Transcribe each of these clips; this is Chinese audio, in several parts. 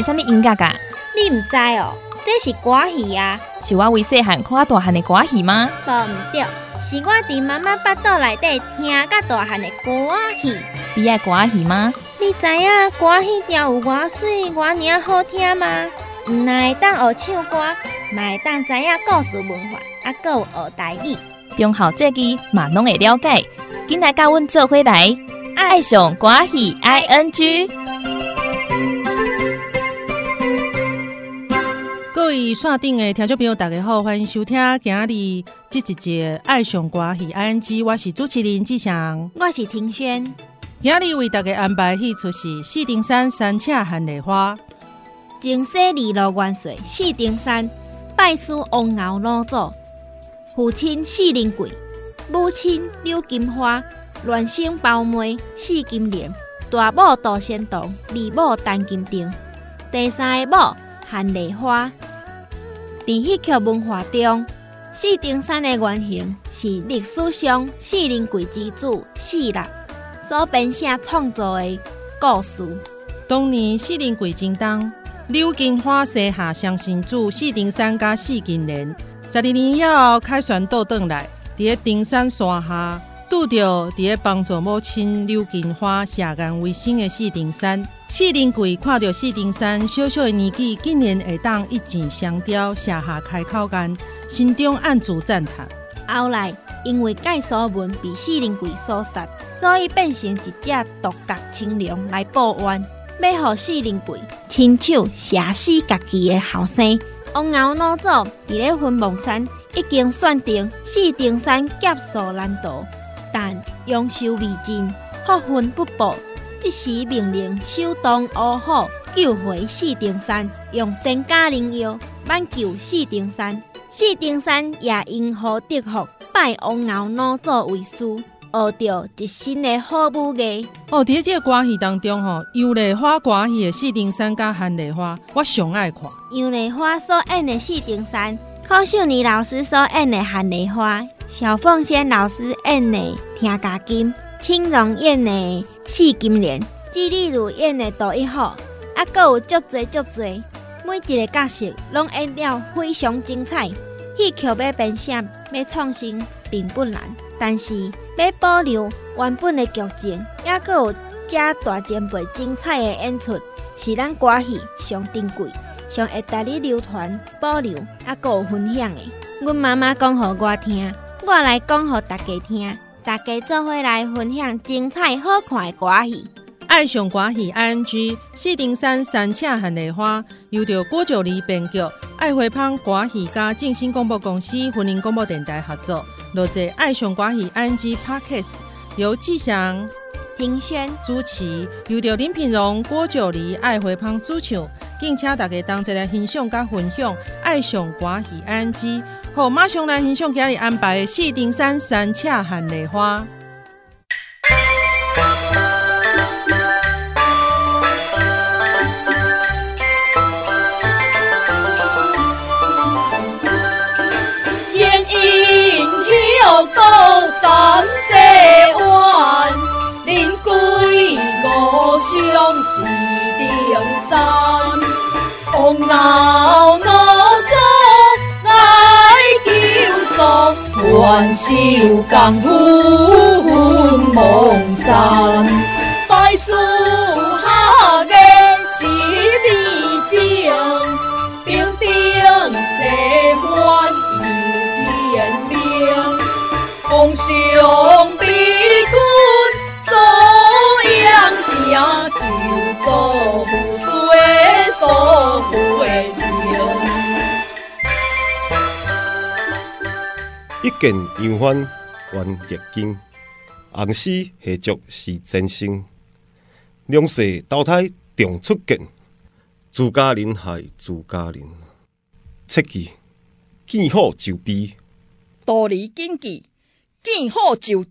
是啥物音乐噶？你唔知哦，这是歌戏啊。是我为细汉看啊大汉的歌戏吗？无唔对，是我伫妈妈腹肚内底听甲大汉的歌戏。你爱歌戏吗？你知影歌戏调有偌水、偌尔好听吗？唔但会当学唱歌，嘛会当知影故事文化，啊，搁有学台语。中校这句嘛拢会了解，紧来甲阮做伙来，爱上歌戏 I N G。各位线顶的听众朋友，大家好，欢迎收听今日这一节《爱上歌是 I N G》，我是主持人志祥，我是庭轩。今日为大家安排戏出是四丁山三尺寒梨花，前世二路万岁四丁山拜师王敖老祖，父亲四灵贵，母亲柳金花，孪生胞妹四金莲，大母杜仙童，二母陈金定，第三个母含梨花。伫戏曲文化中，四丁山的原型是历史上四灵贵之子四郎。所编写创作的故事。当年四灵贵精当，柳金花生下双生子四丁山甲四金莲。十二年以后凯旋倒转来，伫个丁山山下拄着伫咧帮助母亲刘金花下干为生的四丁山。四丁贵看到四丁山小小的年纪，竟然会当一箭双雕，下下开口干，心中暗自赞叹。后来因为介所文被四丁贵所杀。所以变成一只独角青龙来报冤，要互四丁贵亲手射死家己的后生。王敖老祖伫咧云梦山已经选定四丁山劫数难逃，但勇修未尽，福分不报。即时命令首当乌虎救回四丁山，用仙家灵药挽救四丁山。四丁山也因祸得福，拜王敖老祖为师。学到一身的好武艺。哦，伫这个关系当中吼，杨丽花歌戏的四丁山加韩丽花，我上爱看。杨丽花所演的四丁山，柯秀妮老师所演的韩丽花，小凤仙老师演的听家金，青龙演的四金莲，纪丽如演的杜一号，啊，搁有足多足多，每一个角色拢演了非常精彩。戏曲要编写，要创新，并不难。但是要保留原本的剧情，也阁有这大前辈精彩的演出，是咱歌戏上珍贵、上会带你流传、保留，还有分享的。阮妈妈讲互我听，我来讲互大家听，大家做伙来分享精彩好看的歌戏。爱上歌戏 I N G 四顶山山车含梨花，由着郭九黎编剧，爱回芳歌戏甲静心广播公司、婚姻广播电台合作。录制爱上歌戏 ING Podcast，由志祥、庭轩主持，由着林品荣、郭九黎、爱回芳主唱，敬请大家同齐来欣赏甲分享爱上歌戏 ING，好，马上来欣赏今日安排的四丁山山车和梨花。三世弯，临归我乡是定山。红袄助，万寿江湖梦山，见杨欢观月经，红丝下足是真心。两世投胎重出剑，自家人害自家人。切记见好就避，道理谨记。见好就知。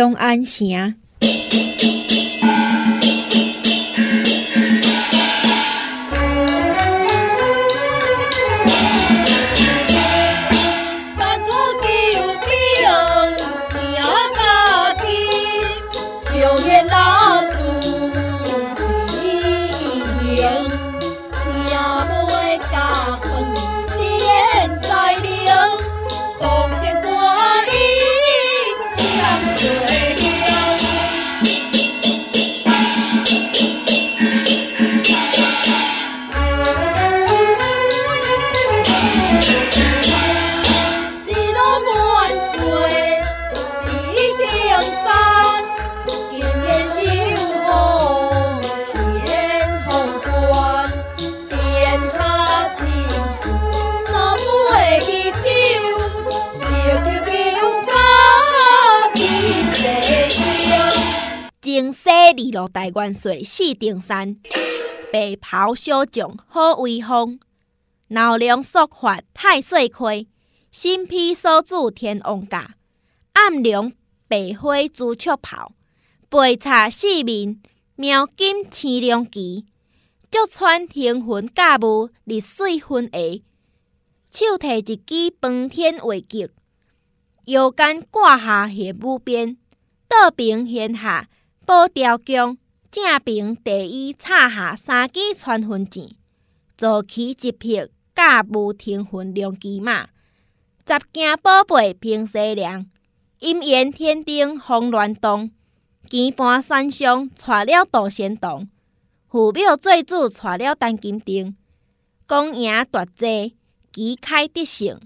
中安城。西二路大元帅四定山，白袍小将好威风，闹梁肃发太岁亏，新披所主天王驾，暗龙白花朱雀袍，背插四面苗金青龙旗，足穿天魂驾雾日水昏霞，手提一支方天画戟，腰间挂下下武鞭，倒边掀下宝雕弓，正平第一插下三支穿魂箭，坐骑一匹驾雾天魂龙骑马，十件宝贝平西凉，阴炎天顶风乱动，肩盘山上带了杜仙童，父庙做主带了陈金丁，公赢夺济，旗开得胜，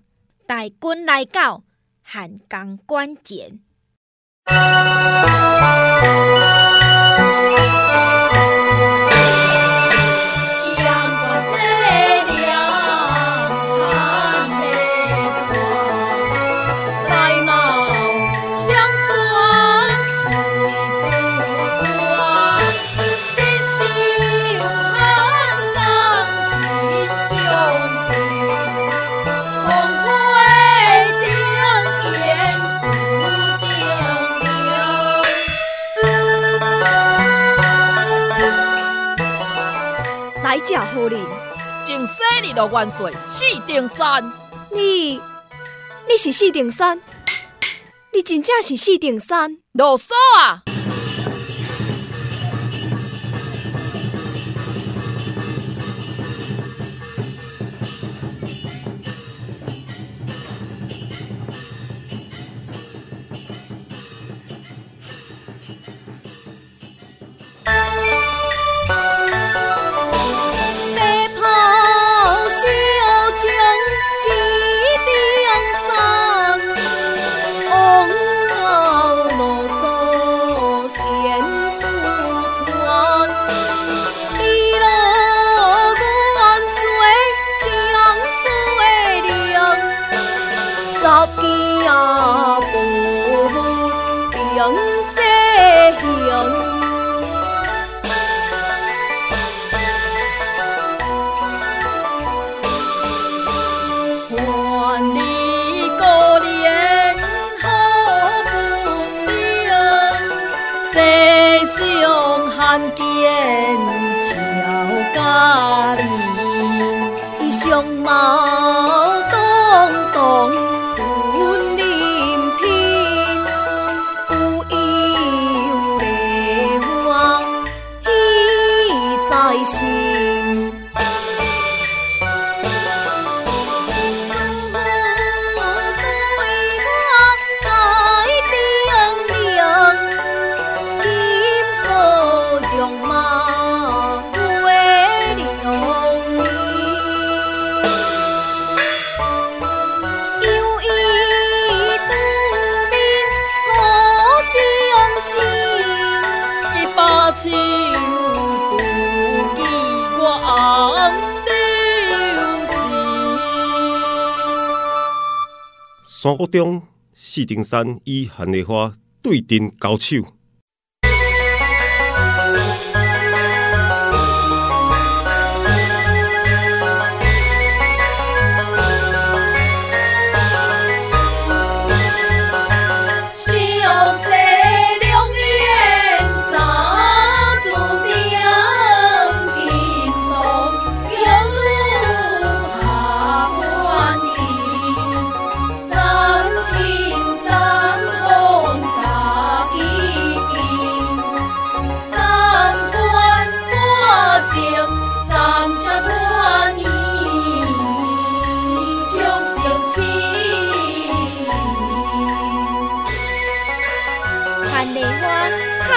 大军来到汉江关前。正西日落元帅四顶山。你，你是四顶山？你真正是四顶山？啰嗦啊！心。高中，四顶山与韩梨花对阵交手。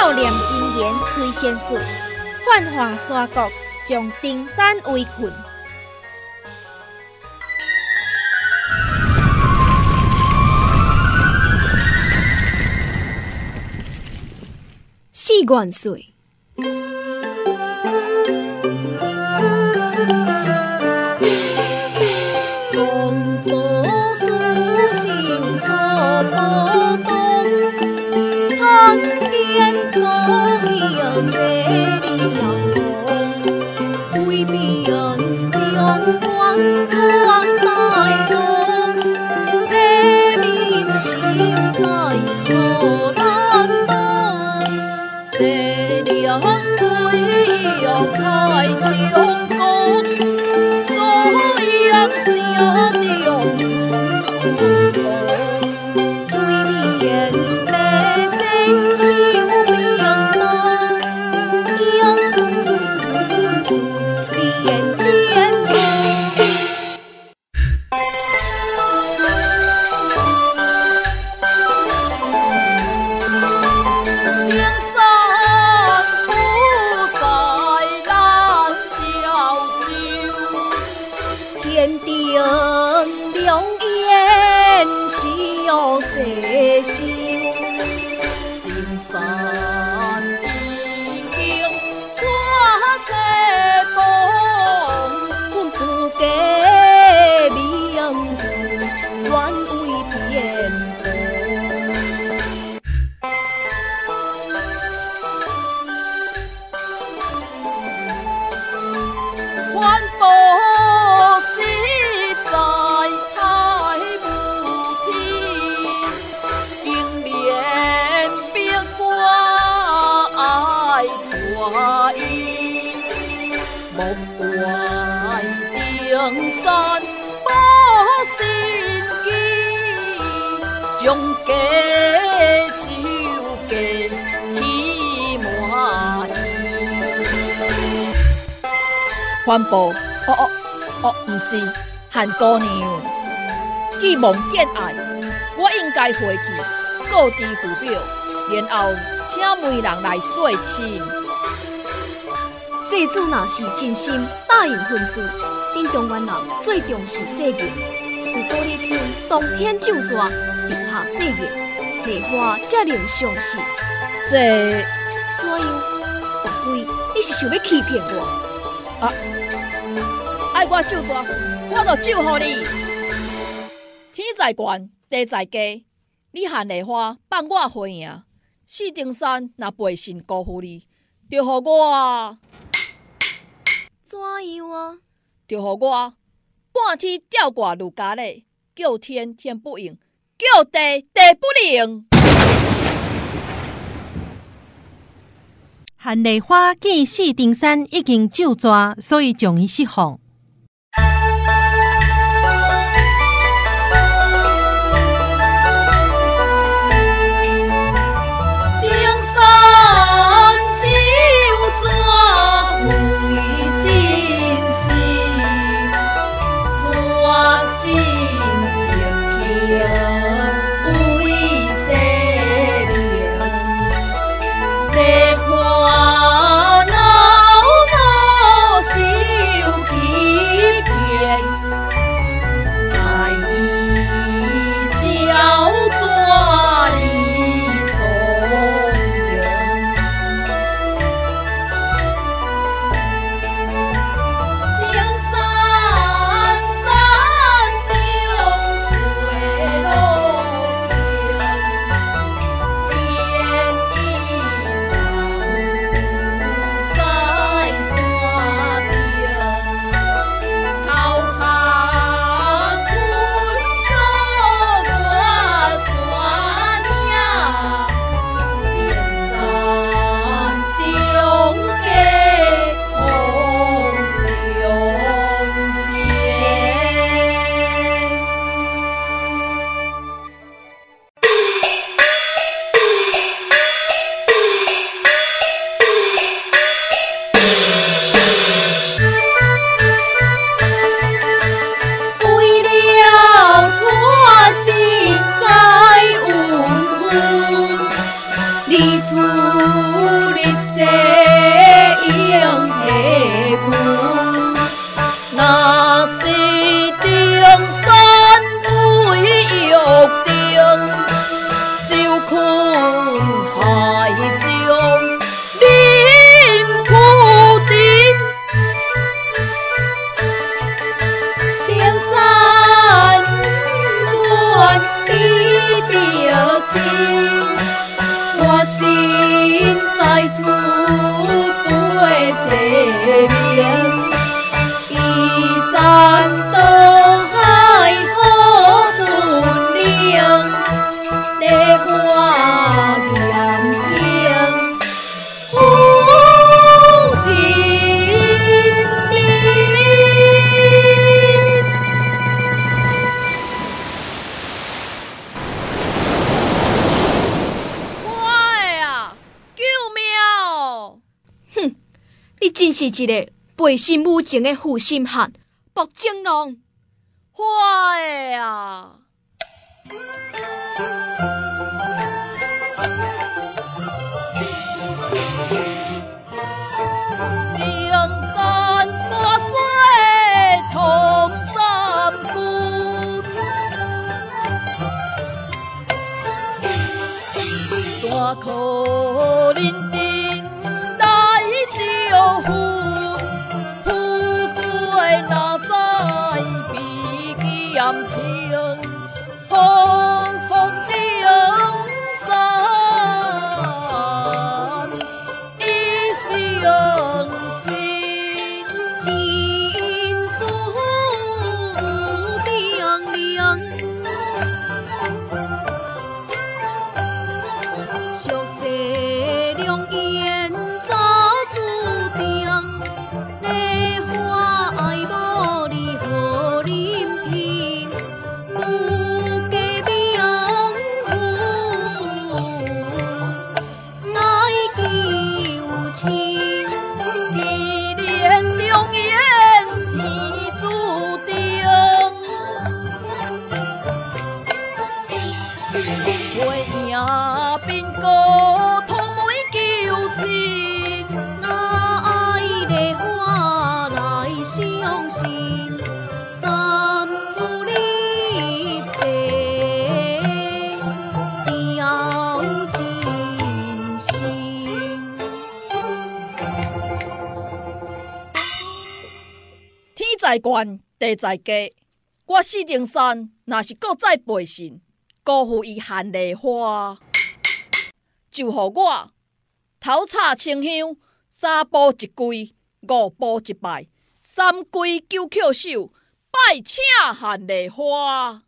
妙念真言催仙术，幻化山谷，将登山围困。四元岁，中官环保，哦哦哦，毋是，韩姑娘，既望见爱，我应该回去告知父表，然后请媒人来说亲。世子若是真心答应婚事，因中原人最重视誓言。如果你听当天就抓，立下誓言，梨花才能相信。这怎样？莫非你是想要欺骗我？啊爱我救抓，我就救互你。天在悬，地在低，你含梨花放我回赢，四顶山若背信辜负你，就互我，怎样啊？就互我半天吊挂如家嘞，叫天天不应，叫地地不灵。韩梨花见四丁山已经就抓，所以将伊释放。一个背信母情的负心汉，薄情郎。花的啊！定山挂水同三军，怎可能定来招呼？在悬，地在低。我四定山若是搁再背信，辜负伊含梨花，就互我头插清香，三步一跪，五步一拜，三跪九叩首，拜请含梨花。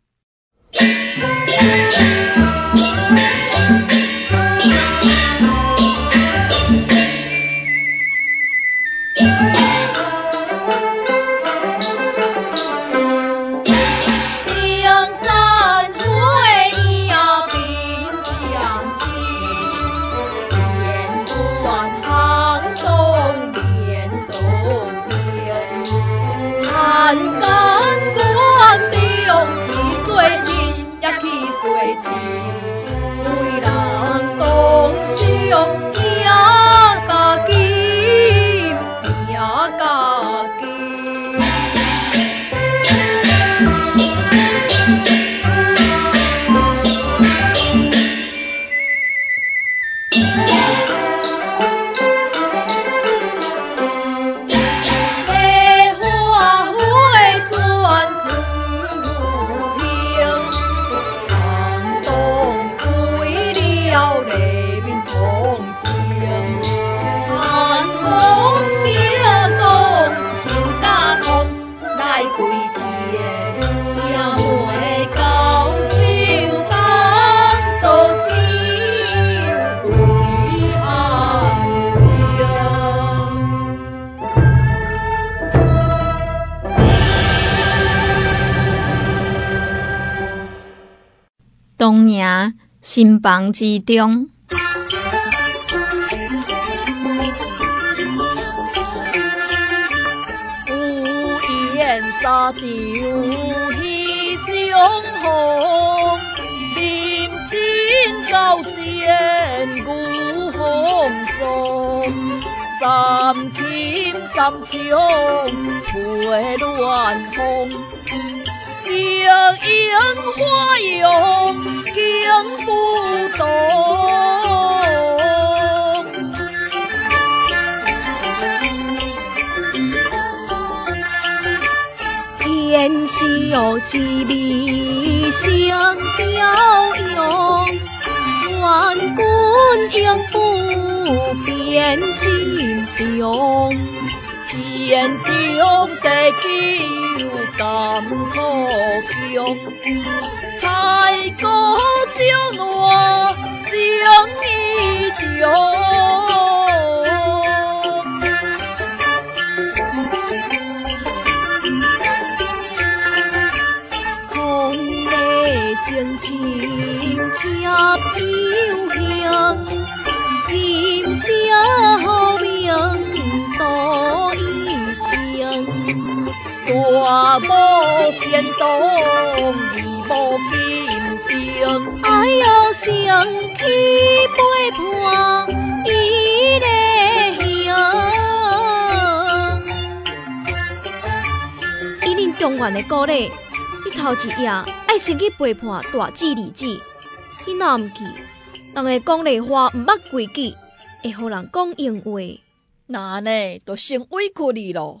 新房之中，有言沙场喜相逢，林顶高见牛风中。三琴三唱配乱红，情樱花容惊不动。天笑之味相调用，愿君永不变心中。天中地久甘苦强，太古照暖情意重。空里情深插幽香，琴声好鸣多一生。大帽仙动，二帽金钉。哎呦，想起背叛伊个乡。伊恁中原的鼓励，你头一夜爱先去背叛大姊二姊。伊若毋去，人会讲丽花毋捌规矩，会互人讲闲话。那呢，就先委屈你咯。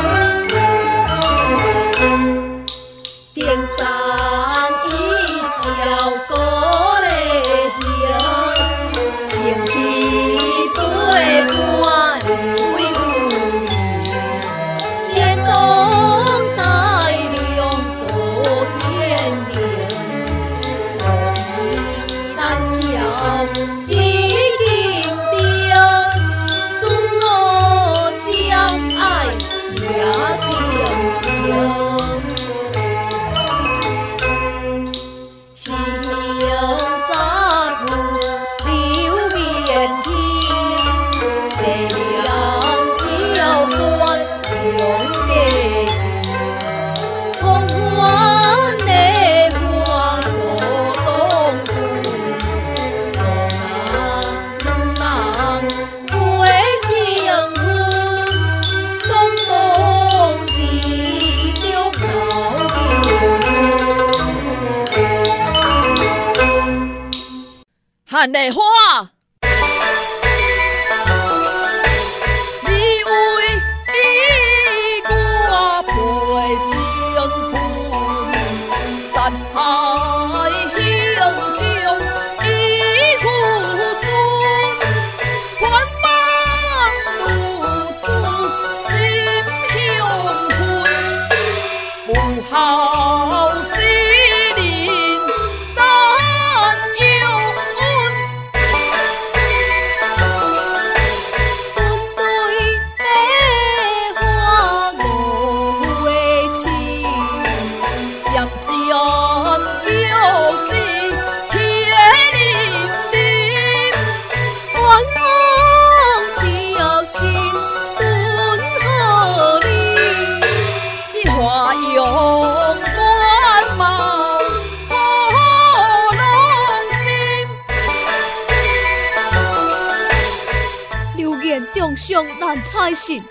难采信，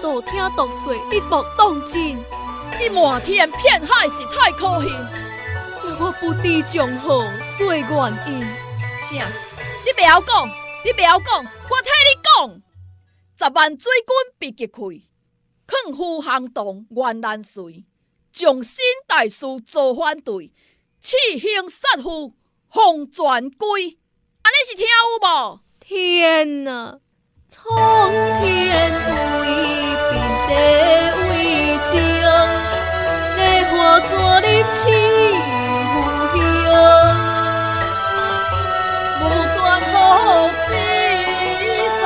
道听毒说一目当真。你满天遍海是太可恨，若我不知从何说原因，啥？你不要讲，你不要讲，我替你讲。十万水军被击溃，抗夫行动原难遂，将心大事做反对，弃兄杀父奉全归。安尼是听有无？天哪！苍天为并地为情，的化作林起无形，无端好子三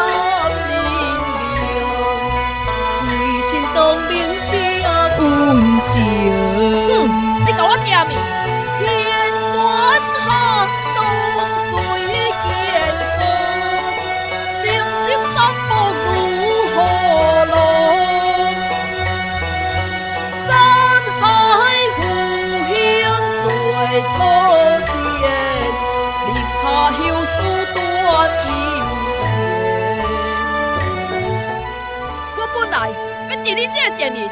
灵命，为心动明情温情。哼，你甲我听面。你这个贱人，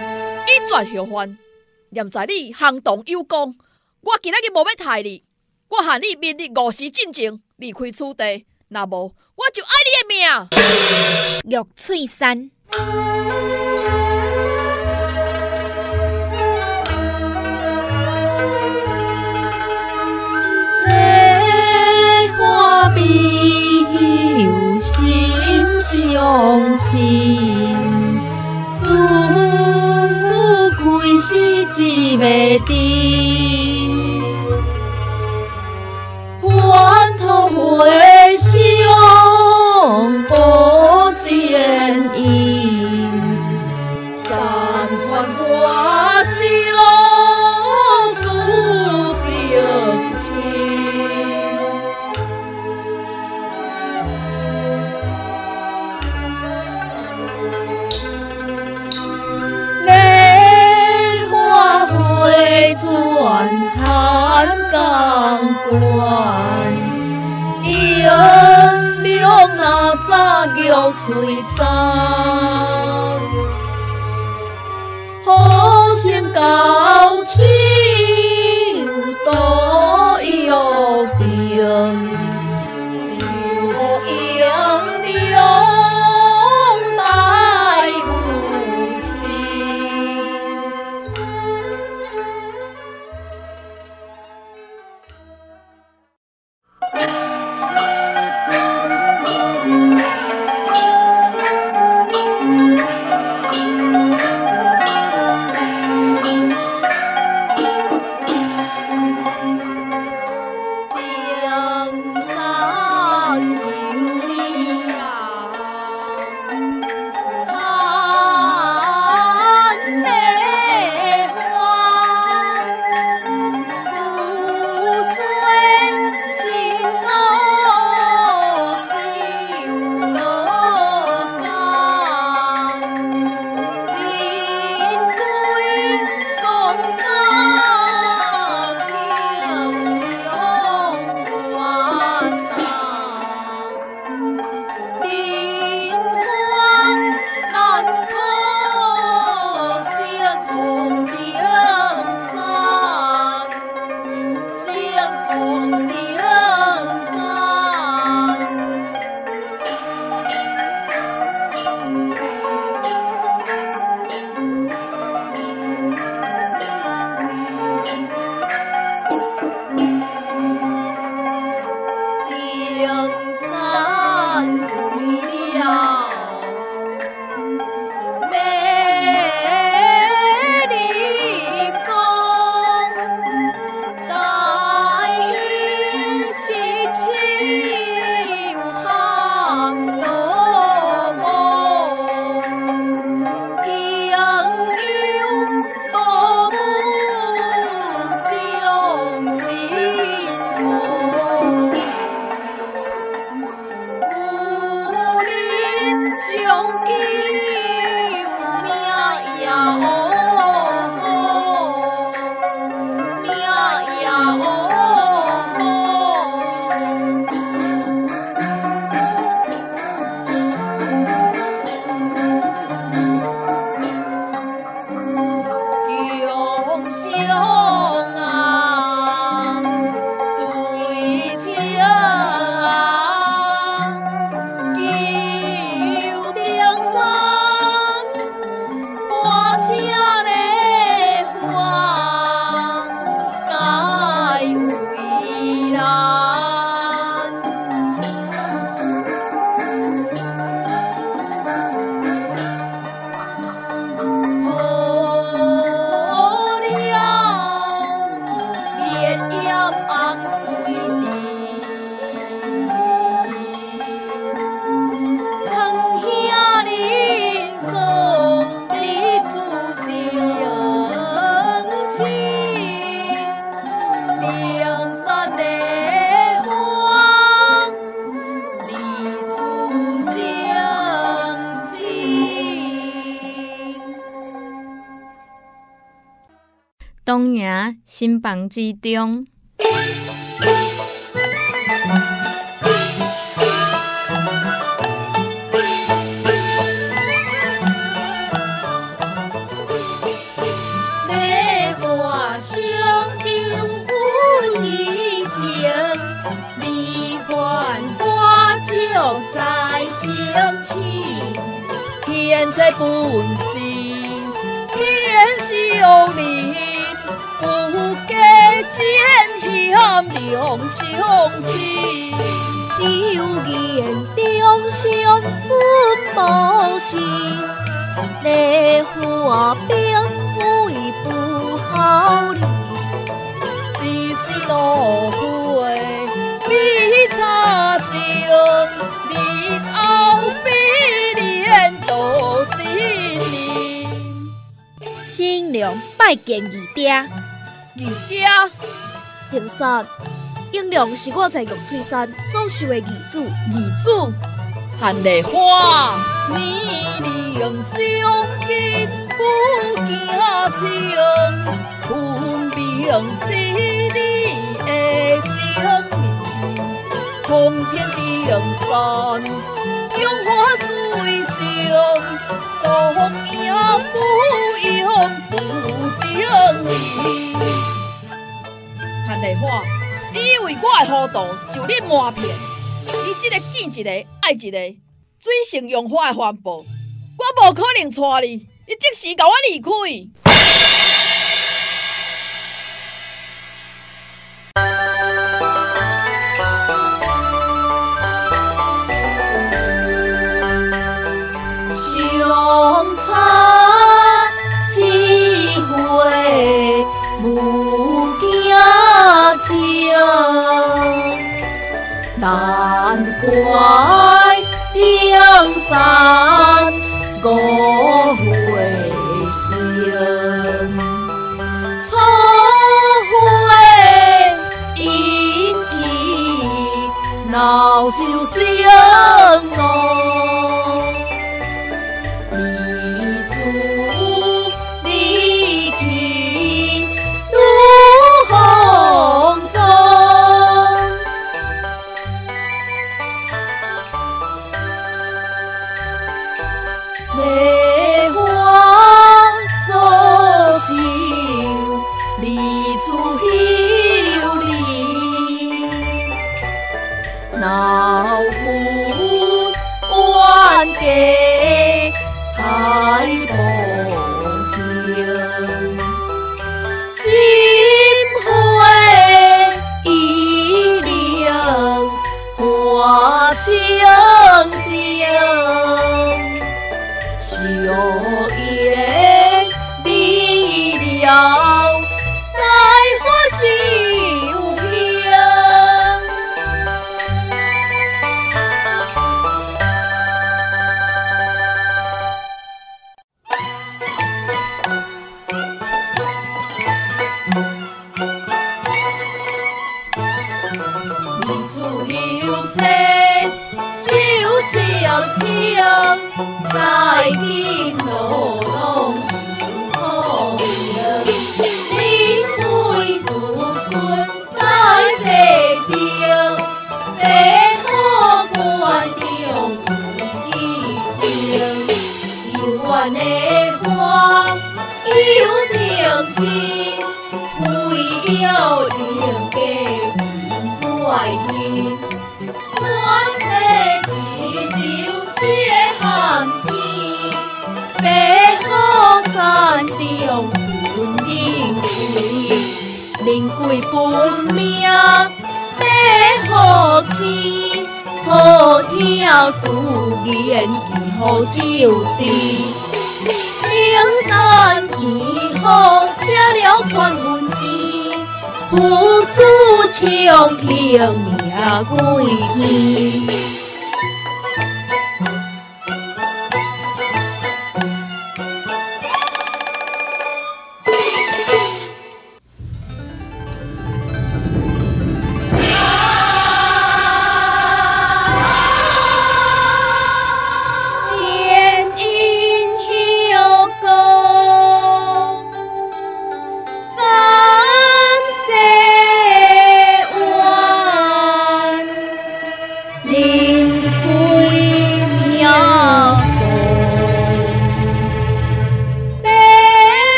以绝后患。念在你行动有功，我今仔日无要害你，我喊你明日五时进前离开此地，若无我就爱你的命。玉翠山，梨花比有心相心，志未定，还头回咱共管。阴凉那早玉摧山，好心高清。营新房之中。梅花香丢不离情，离欢花就在相亲。天在本心，天相邻，不计奸险两相亲。有言中相本无心，烈火冰为不好离。只是落花比茶情，日后比连多心念。新娘拜见二爹，二姐啊。山，英良是我在玉翠山所收的义子。义子，盼丽花，年年相见不假情，分明是你的情意。通天定山，用花最香，东阳不阳不将意。潘丽华，你以为我的糊涂受你蒙骗？你这个见一个爱一个，水性杨花的环保，我无可能娶你，你即时甲我离开。怪江山我回生，初会一见恼羞羞。Của.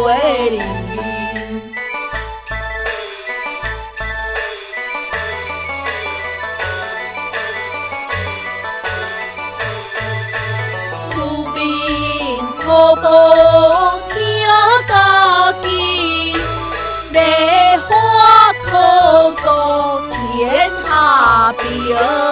大罪人。步步听家己，梅花可作天下平。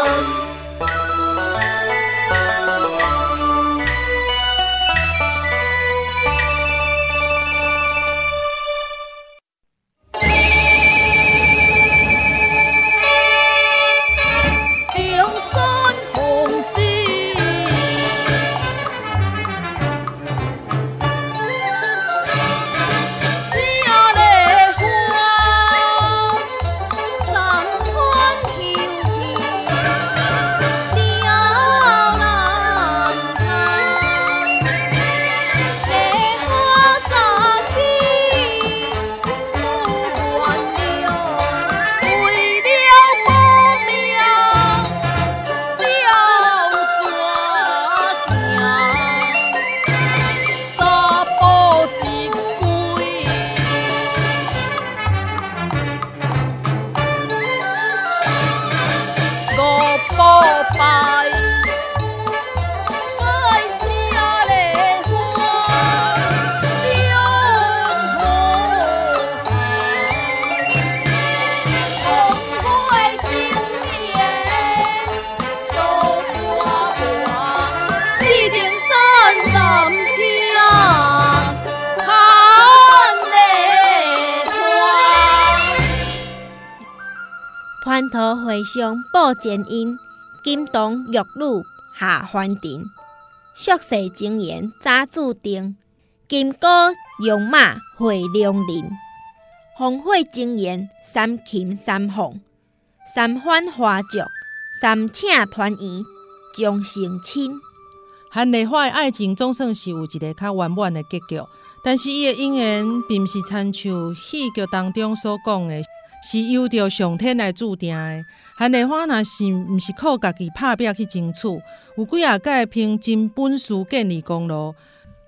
পায় 桃会上报前因，金童玉女下凡尘。俗世情缘早注定，金戈戎马会良人。红火情缘三擒三凤，三番花烛，三请团圆终成亲。韩丽花的爱情总算是有一个较圆满的结局，但是伊的姻缘并不是亲像戏剧当中所讲的。是由着上天来注定的。韩丽花若是毋是靠家己拍拼去争取，有几啊届凭真本事建立功劳，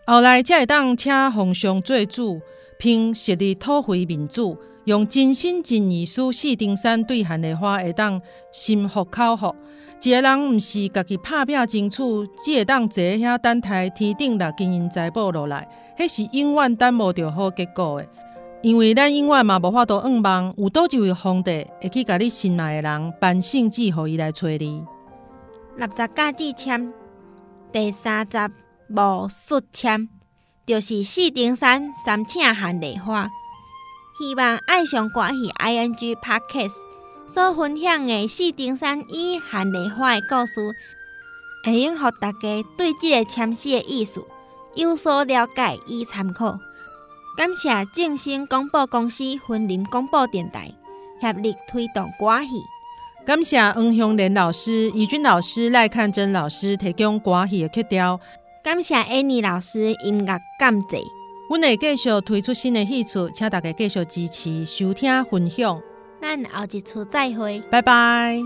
后来才会当请皇上做主，凭实力讨回民主，用真心真意使四丁山对韩丽花会当心服口服。一个人毋是家己拍拼争取，只会当坐遐等待天顶来金银财宝落来，迄是永远等无着好结果的。因为咱永远嘛无法度仰望，有倒一位皇帝会去甲你心爱的人办圣旨，互伊来找你。六十甲字签第三十无述签，就是四顶山三请寒丽花。希望爱上歌戏 I N G Podcast 所分享的四顶山与寒丽花的故事，会用互大家对即个签诗的意思有所了解与参考。感谢正兴广播公司分林广播电台合力推动歌戏。感谢黄香莲老师、怡君老师、赖看珍老师提供歌戏的曲调。感谢 Annie 老师音乐监制。阮会继续推出新的戏曲，请大家继续支持、收听、分享。咱后一次再会，拜拜。